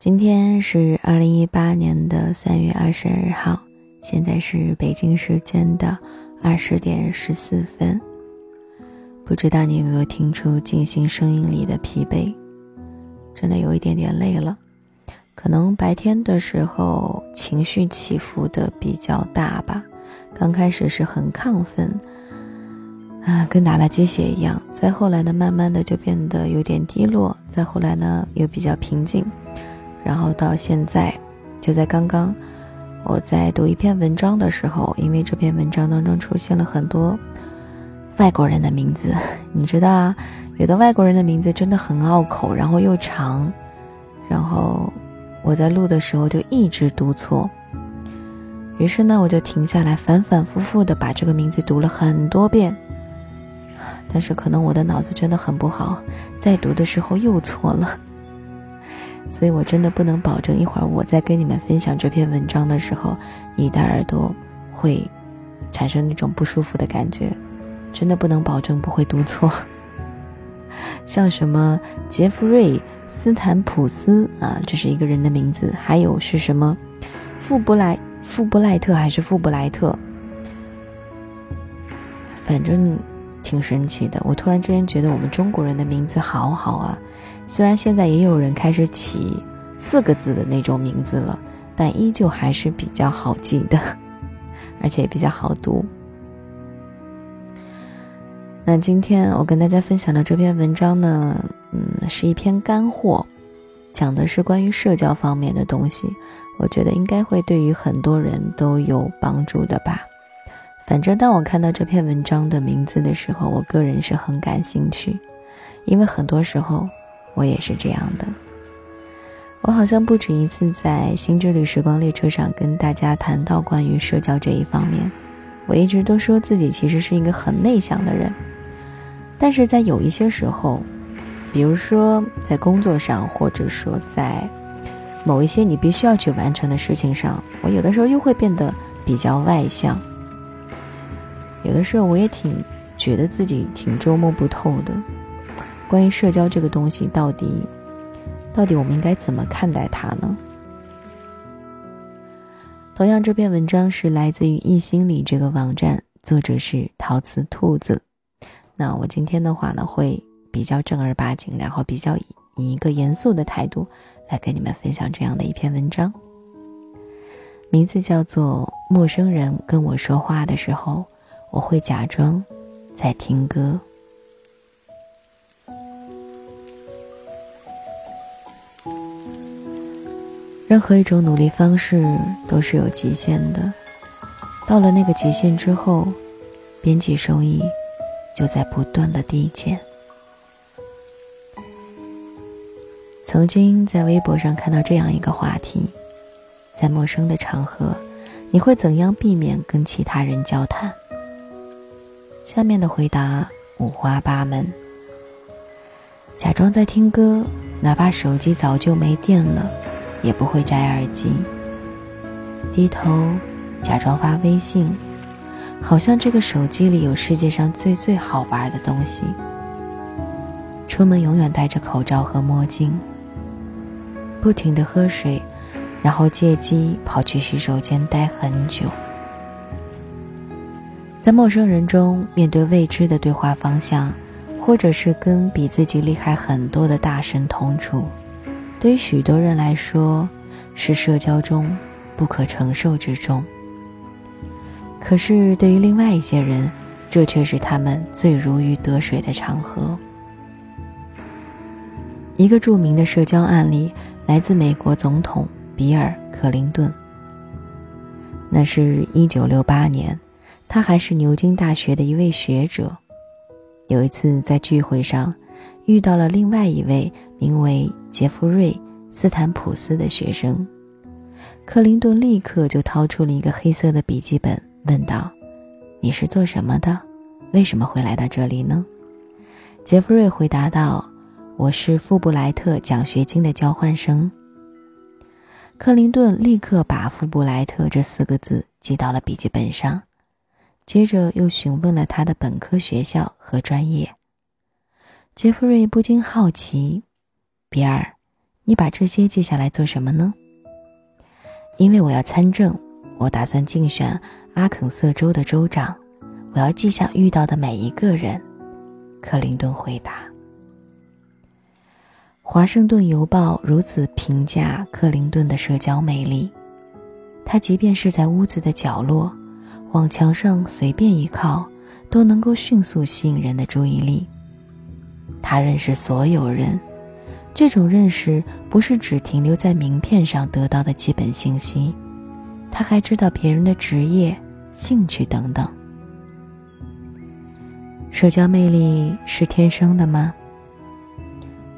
今天是二零一八年的三月二十二号，现在是北京时间的二十点十四分。不知道你有没有听出静心声音里的疲惫？真的有一点点累了。可能白天的时候情绪起伏的比较大吧，刚开始是很亢奋，啊，跟打了鸡血一样。再后来呢，慢慢的就变得有点低落，再后来呢，又比较平静。然后到现在，就在刚刚，我在读一篇文章的时候，因为这篇文章当中出现了很多外国人的名字，你知道啊，有的外国人的名字真的很拗口，然后又长，然后我在录的时候就一直读错，于是呢，我就停下来，反反复复的把这个名字读了很多遍，但是可能我的脑子真的很不好，在读的时候又错了。所以我真的不能保证一会儿我在跟你们分享这篇文章的时候，你的耳朵会产生那种不舒服的感觉，真的不能保证不会读错。像什么杰弗瑞·斯坦普斯啊，这是一个人的名字，还有是什么富布莱富布莱特还是富布莱特，反正挺神奇的。我突然之间觉得我们中国人的名字好好啊。虽然现在也有人开始起四个字的那种名字了，但依旧还是比较好记的，而且比较好读。那今天我跟大家分享的这篇文章呢，嗯，是一篇干货，讲的是关于社交方面的东西，我觉得应该会对于很多人都有帮助的吧。反正当我看到这篇文章的名字的时候，我个人是很感兴趣，因为很多时候。我也是这样的。我好像不止一次在《新之旅时光列车》上跟大家谈到关于社交这一方面。我一直都说自己其实是一个很内向的人，但是在有一些时候，比如说在工作上，或者说在某一些你必须要去完成的事情上，我有的时候又会变得比较外向。有的时候我也挺觉得自己挺捉摸不透的。关于社交这个东西，到底，到底我们应该怎么看待它呢？同样，这篇文章是来自于易心理这个网站，作者是陶瓷兔子。那我今天的话呢，会比较正儿八经，然后比较以一个严肃的态度来跟你们分享这样的一篇文章。名字叫做《陌生人跟我说话的时候，我会假装在听歌》。任何一种努力方式都是有极限的，到了那个极限之后，边际收益就在不断的递减。曾经在微博上看到这样一个话题：在陌生的场合，你会怎样避免跟其他人交谈？下面的回答五花八门：假装在听歌，哪怕手机早就没电了。也不会摘耳机，低头假装发微信，好像这个手机里有世界上最最好玩的东西。出门永远戴着口罩和墨镜，不停的喝水，然后借机跑去洗手间待很久。在陌生人中面对未知的对话方向，或者是跟比自己厉害很多的大神同处。对于许多人来说，是社交中不可承受之重。可是对于另外一些人，这却是他们最如鱼得水的场合。一个著名的社交案例来自美国总统比尔·克林顿。那是一九六八年，他还是牛津大学的一位学者。有一次在聚会上，遇到了另外一位名为。杰弗瑞·斯坦普斯的学生，克林顿立刻就掏出了一个黑色的笔记本，问道：“你是做什么的？为什么会来到这里呢？”杰弗瑞回答道：“我是富布莱特奖学金的交换生。”克林顿立刻把“富布莱特”这四个字记到了笔记本上，接着又询问了他的本科学校和专业。杰弗瑞不禁好奇。比尔，你把这些记下来做什么呢？因为我要参政，我打算竞选阿肯色州的州长，我要记下遇到的每一个人。克林顿回答。《华盛顿邮报》如此评价克林顿的社交魅力：他即便是在屋子的角落，往墙上随便一靠，都能够迅速吸引人的注意力。他认识所有人，这种认识不是只停留在名片上得到的基本信息，他还知道别人的职业、兴趣等等。社交魅力是天生的吗？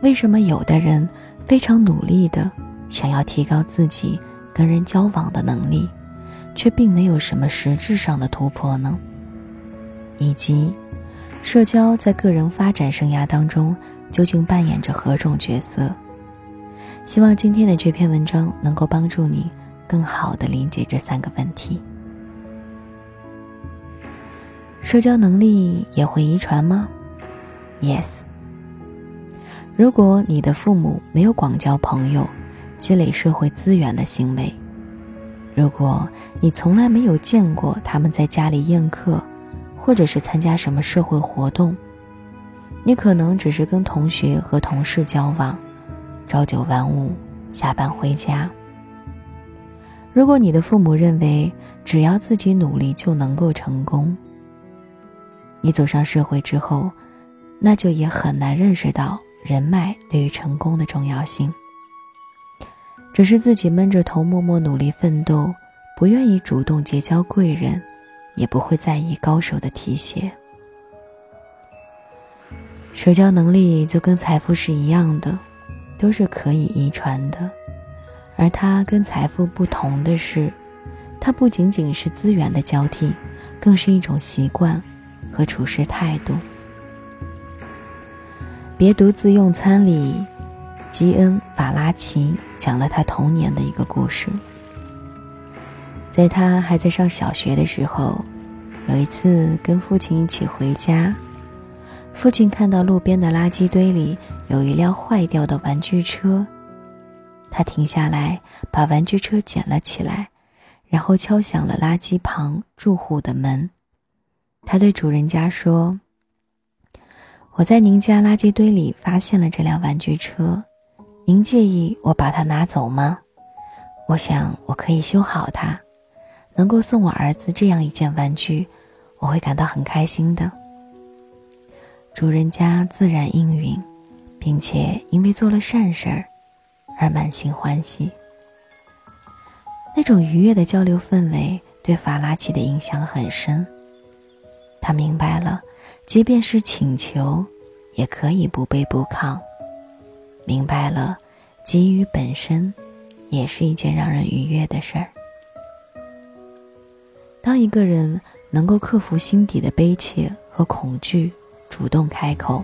为什么有的人非常努力的想要提高自己跟人交往的能力，却并没有什么实质上的突破呢？以及，社交在个人发展生涯当中究竟扮演着何种角色？希望今天的这篇文章能够帮助你更好的理解这三个问题。社交能力也会遗传吗？Yes。如果你的父母没有广交朋友、积累社会资源的行为，如果你从来没有见过他们在家里宴客，或者是参加什么社会活动，你可能只是跟同学和同事交往，朝九晚五，下班回家。如果你的父母认为只要自己努力就能够成功，你走上社会之后，那就也很难认识到。人脉对于成功的重要性，只是自己闷着头默默努力奋斗，不愿意主动结交贵人，也不会在意高手的提携。社交能力就跟财富是一样的，都是可以遗传的，而它跟财富不同的是，它不仅仅是资源的交替，更是一种习惯和处事态度。别独自用餐里，基恩·法拉奇讲了他童年的一个故事。在他还在上小学的时候，有一次跟父亲一起回家，父亲看到路边的垃圾堆里有一辆坏掉的玩具车，他停下来把玩具车捡了起来，然后敲响了垃圾旁住户的门。他对主人家说。我在您家垃圾堆里发现了这辆玩具车，您介意我把它拿走吗？我想我可以修好它，能够送我儿子这样一件玩具，我会感到很开心的。主人家自然应允，并且因为做了善事儿而满心欢喜。那种愉悦的交流氛围对法拉奇的影响很深，他明白了。即便是请求，也可以不卑不亢。明白了，给予本身也是一件让人愉悦的事儿。当一个人能够克服心底的悲切和恐惧，主动开口，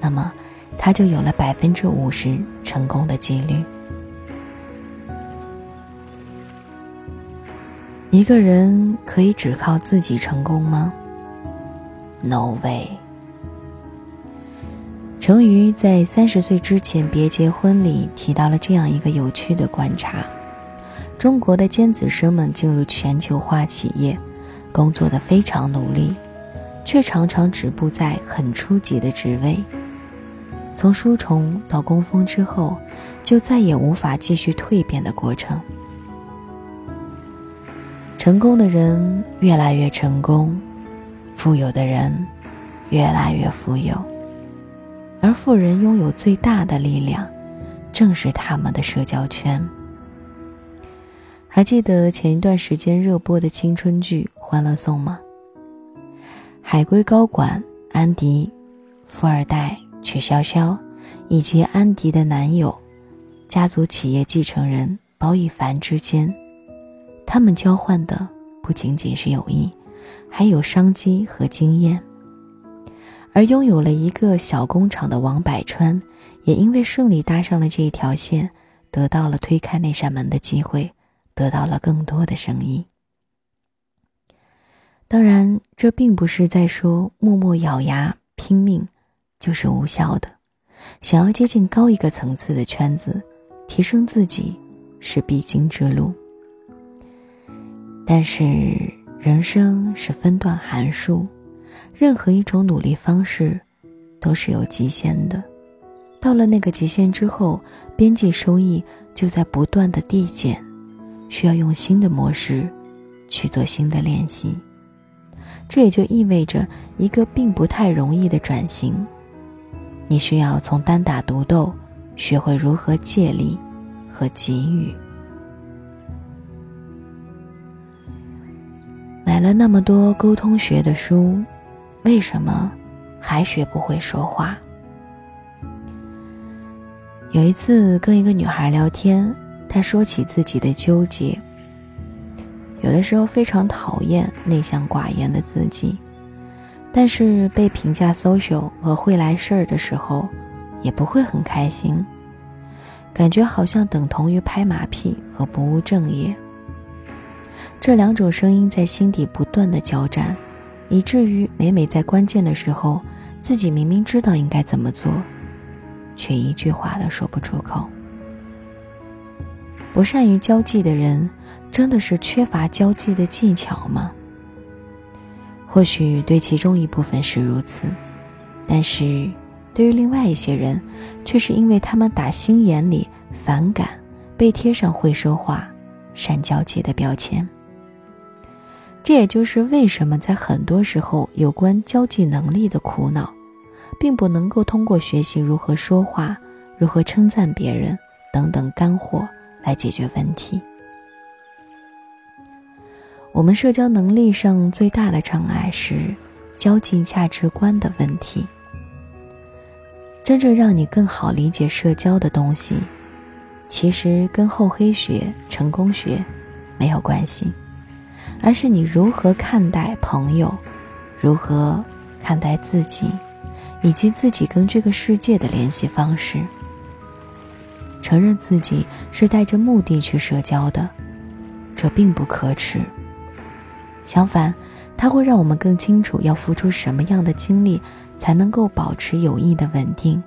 那么他就有了百分之五十成功的几率。一个人可以只靠自己成功吗？No way。成瑜在三十岁之前别结婚里提到了这样一个有趣的观察：中国的尖子生们进入全球化企业，工作的非常努力，却常常止步在很初级的职位。从书虫到工蜂之后，就再也无法继续蜕变的过程。成功的人越来越成功。富有的人越来越富有，而富人拥有最大的力量，正是他们的社交圈。还记得前一段时间热播的青春剧《欢乐颂》吗？海归高管安迪、富二代曲筱绡，以及安迪的男友、家族企业继承人包奕凡之间，他们交换的不仅仅是友谊。还有商机和经验，而拥有了一个小工厂的王百川，也因为顺利搭上了这一条线，得到了推开那扇门的机会，得到了更多的生意。当然，这并不是在说默默咬牙拼命就是无效的，想要接近高一个层次的圈子，提升自己是必经之路。但是人生是分段函数，任何一种努力方式都是有极限的。到了那个极限之后，边际收益就在不断的递减，需要用新的模式去做新的练习。这也就意味着一个并不太容易的转型，你需要从单打独斗学会如何借力和给予。买了那么多沟通学的书，为什么还学不会说话？有一次跟一个女孩聊天，她说起自己的纠结。有的时候非常讨厌内向寡言的自己，但是被评价 social 和会来事儿的时候，也不会很开心，感觉好像等同于拍马屁和不务正业。这两种声音在心底不断的交战，以至于每每在关键的时候，自己明明知道应该怎么做，却一句话都说不出口。不善于交际的人。真的是缺乏交际的技巧吗？或许对其中一部分是如此，但是对于另外一些人，却是因为他们打心眼里反感被贴上会说话、善交际的标签。这也就是为什么在很多时候，有关交际能力的苦恼，并不能够通过学习如何说话、如何称赞别人等等干货来解决问题。我们社交能力上最大的障碍是交际价值观的问题。真正让你更好理解社交的东西，其实跟厚黑学、成功学没有关系，而是你如何看待朋友，如何看待自己，以及自己跟这个世界的联系方式。承认自己是带着目的去社交的，这并不可耻。相反，它会让我们更清楚要付出什么样的精力，才能够保持友谊的稳定；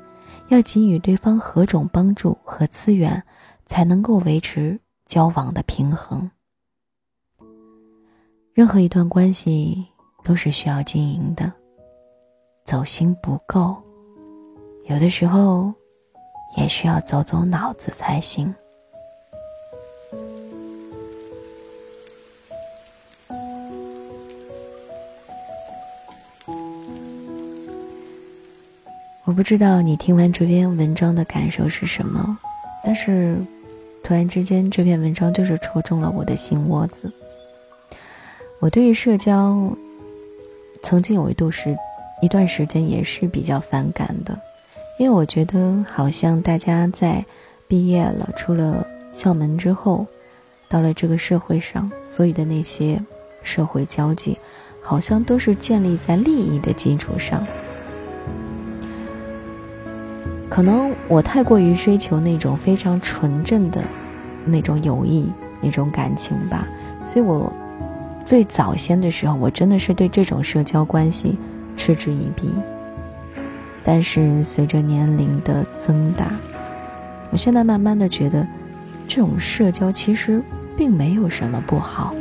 要给予对方何种帮助和资源，才能够维持交往的平衡。任何一段关系都是需要经营的，走心不够，有的时候也需要走走脑子才行。我不知道你听完这篇文章的感受是什么，但是突然之间，这篇文章就是戳中了我的心窝子。我对于社交，曾经有一度是一段时间也是比较反感的，因为我觉得好像大家在毕业了、出了校门之后，到了这个社会上，所有的那些社会交际，好像都是建立在利益的基础上。可能我太过于追求那种非常纯正的那种友谊、那种感情吧，所以我最早先的时候，我真的是对这种社交关系嗤之以鼻。但是随着年龄的增大，我现在慢慢的觉得，这种社交其实并没有什么不好。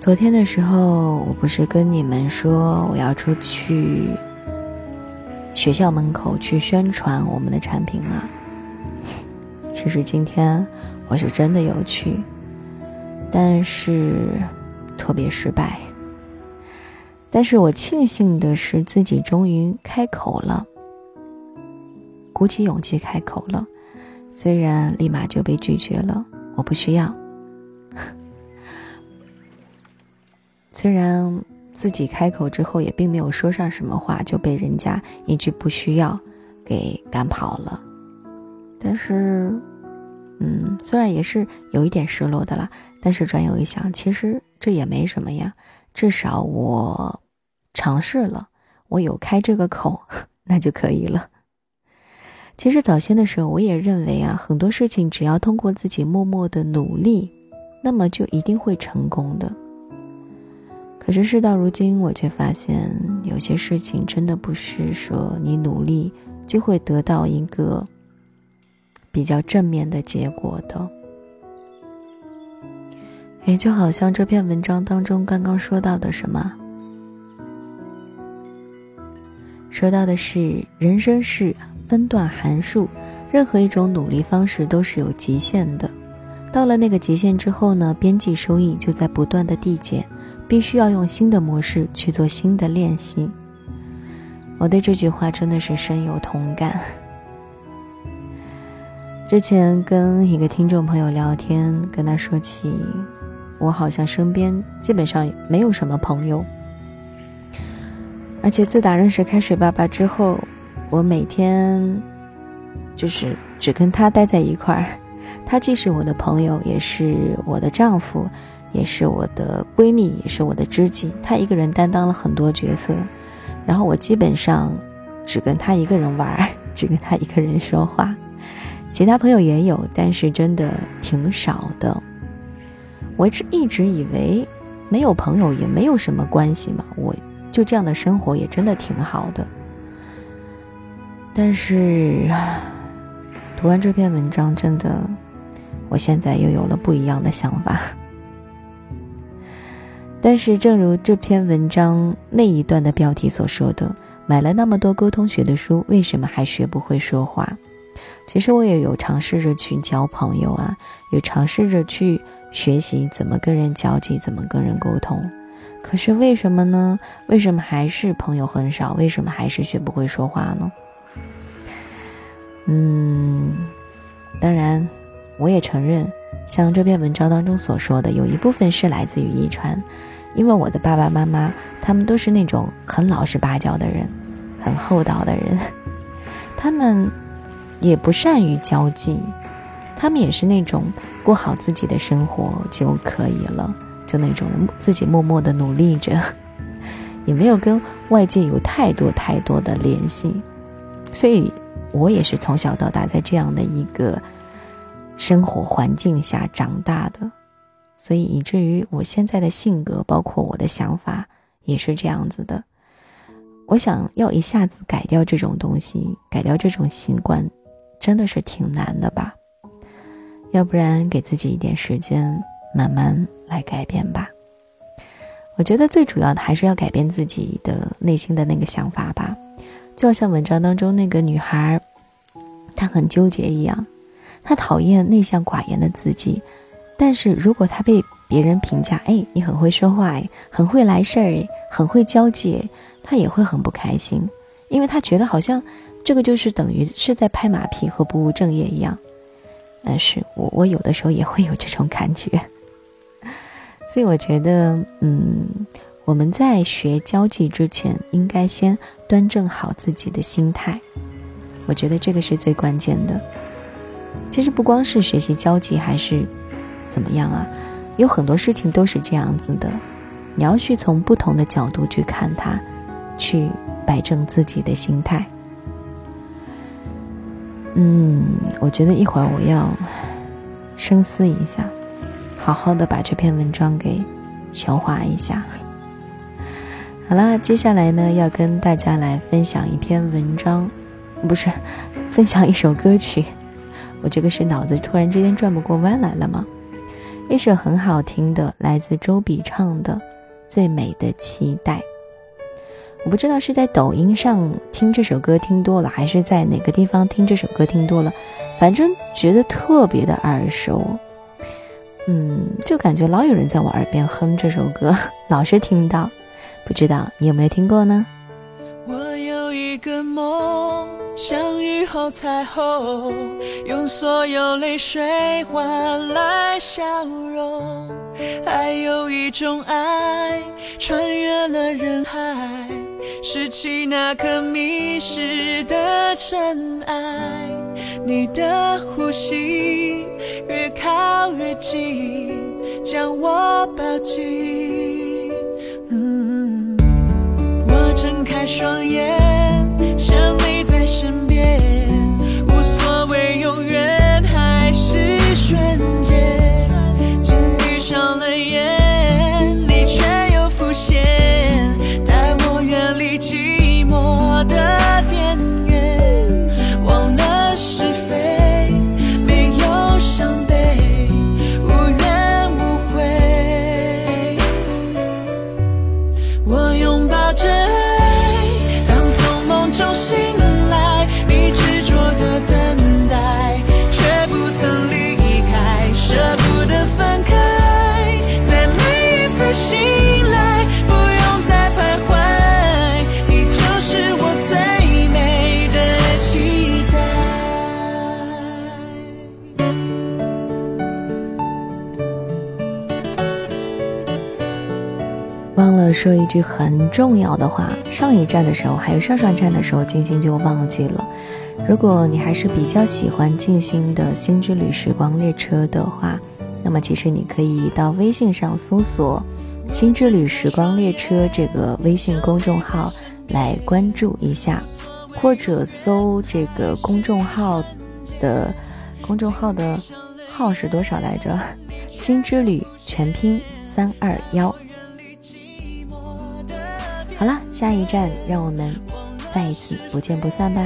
昨天的时候，我不是跟你们说我要出去学校门口去宣传我们的产品吗？其实今天我是真的有去，但是特别失败。但是我庆幸的是自己终于开口了，鼓起勇气开口了，虽然立马就被拒绝了，我不需要。虽然自己开口之后也并没有说上什么话，就被人家一句“不需要”给赶跑了，但是，嗯，虽然也是有一点失落的啦，但是转有一想，其实这也没什么呀，至少我尝试了，我有开这个口，那就可以了。其实早先的时候，我也认为啊，很多事情只要通过自己默默的努力，那么就一定会成功的。可是事到如今，我却发现有些事情真的不是说你努力就会得到一个比较正面的结果的。也就好像这篇文章当中刚刚说到的什么，说到的是人生是分段函数，任何一种努力方式都是有极限的。到了那个极限之后呢，边际收益就在不断的递减，必须要用新的模式去做新的练习。我对这句话真的是深有同感。之前跟一个听众朋友聊天，跟他说起。我好像身边基本上没有什么朋友，而且自打认识开水爸爸之后，我每天就是只跟他待在一块儿。他既是我的朋友，也是我的丈夫，也是我的闺蜜，也是我的知己。他一个人担当了很多角色，然后我基本上只跟他一个人玩，只跟他一个人说话。其他朋友也有，但是真的挺少的。我一直一直以为没有朋友也没有什么关系嘛，我就这样的生活也真的挺好的。但是读完这篇文章，真的，我现在又有了不一样的想法。但是，正如这篇文章那一段的标题所说的，买了那么多沟通学的书，为什么还学不会说话？其实我也有尝试着去交朋友啊，有尝试着去。学习怎么跟人交际，怎么跟人沟通，可是为什么呢？为什么还是朋友很少？为什么还是学不会说话呢？嗯，当然，我也承认，像这篇文章当中所说的，有一部分是来自于遗传，因为我的爸爸妈妈他们都是那种很老实巴交的人，很厚道的人，他们也不善于交际。他们也是那种过好自己的生活就可以了，就那种自己默默的努力着，也没有跟外界有太多太多的联系，所以我也是从小到大在这样的一个生活环境下长大的，所以以至于我现在的性格，包括我的想法也是这样子的。我想要一下子改掉这种东西，改掉这种习惯，真的是挺难的吧。要不然，给自己一点时间，慢慢来改变吧。我觉得最主要的还是要改变自己的内心的那个想法吧。就好像文章当中那个女孩，她很纠结一样，她讨厌内向寡言的自己，但是如果她被别人评价，哎，你很会说话，哎，很会来事儿，哎，很会交际，她也会很不开心，因为她觉得好像这个就是等于是在拍马屁和不务正业一样。但是我我有的时候也会有这种感觉，所以我觉得，嗯，我们在学交际之前，应该先端正好自己的心态。我觉得这个是最关键的。其实不光是学习交际，还是怎么样啊？有很多事情都是这样子的。你要去从不同的角度去看它，去摆正自己的心态。嗯，我觉得一会儿我要深思一下，好好的把这篇文章给消化一下。好啦，接下来呢要跟大家来分享一篇文章，不是 分享一首歌曲。我这个是脑子突然之间转不过弯来了吗？一首很好听的，来自周笔畅的《最美的期待》。我不知道是在抖音上听这首歌听多了，还是在哪个地方听这首歌听多了，反正觉得特别的耳熟，嗯，就感觉老有人在我耳边哼这首歌，老是听到，不知道你有没有听过呢？我有一个梦，像雨后彩虹，用所有泪水换来笑容，还有一种爱，穿越了人海。拾起那颗迷失的尘埃，你的呼吸越靠越近，将我抱紧。嗯我睁开双眼，说一句很重要的话，上一站的时候，还有上上站的时候，静心就忘记了。如果你还是比较喜欢静心的《星之旅时光列车》的话，那么其实你可以到微信上搜索“星之旅时光列车”这个微信公众号来关注一下，或者搜这个公众号的公众号的号是多少来着？“星之旅”全拼三二幺。好了，下一站，让我们再一次不见不散吧。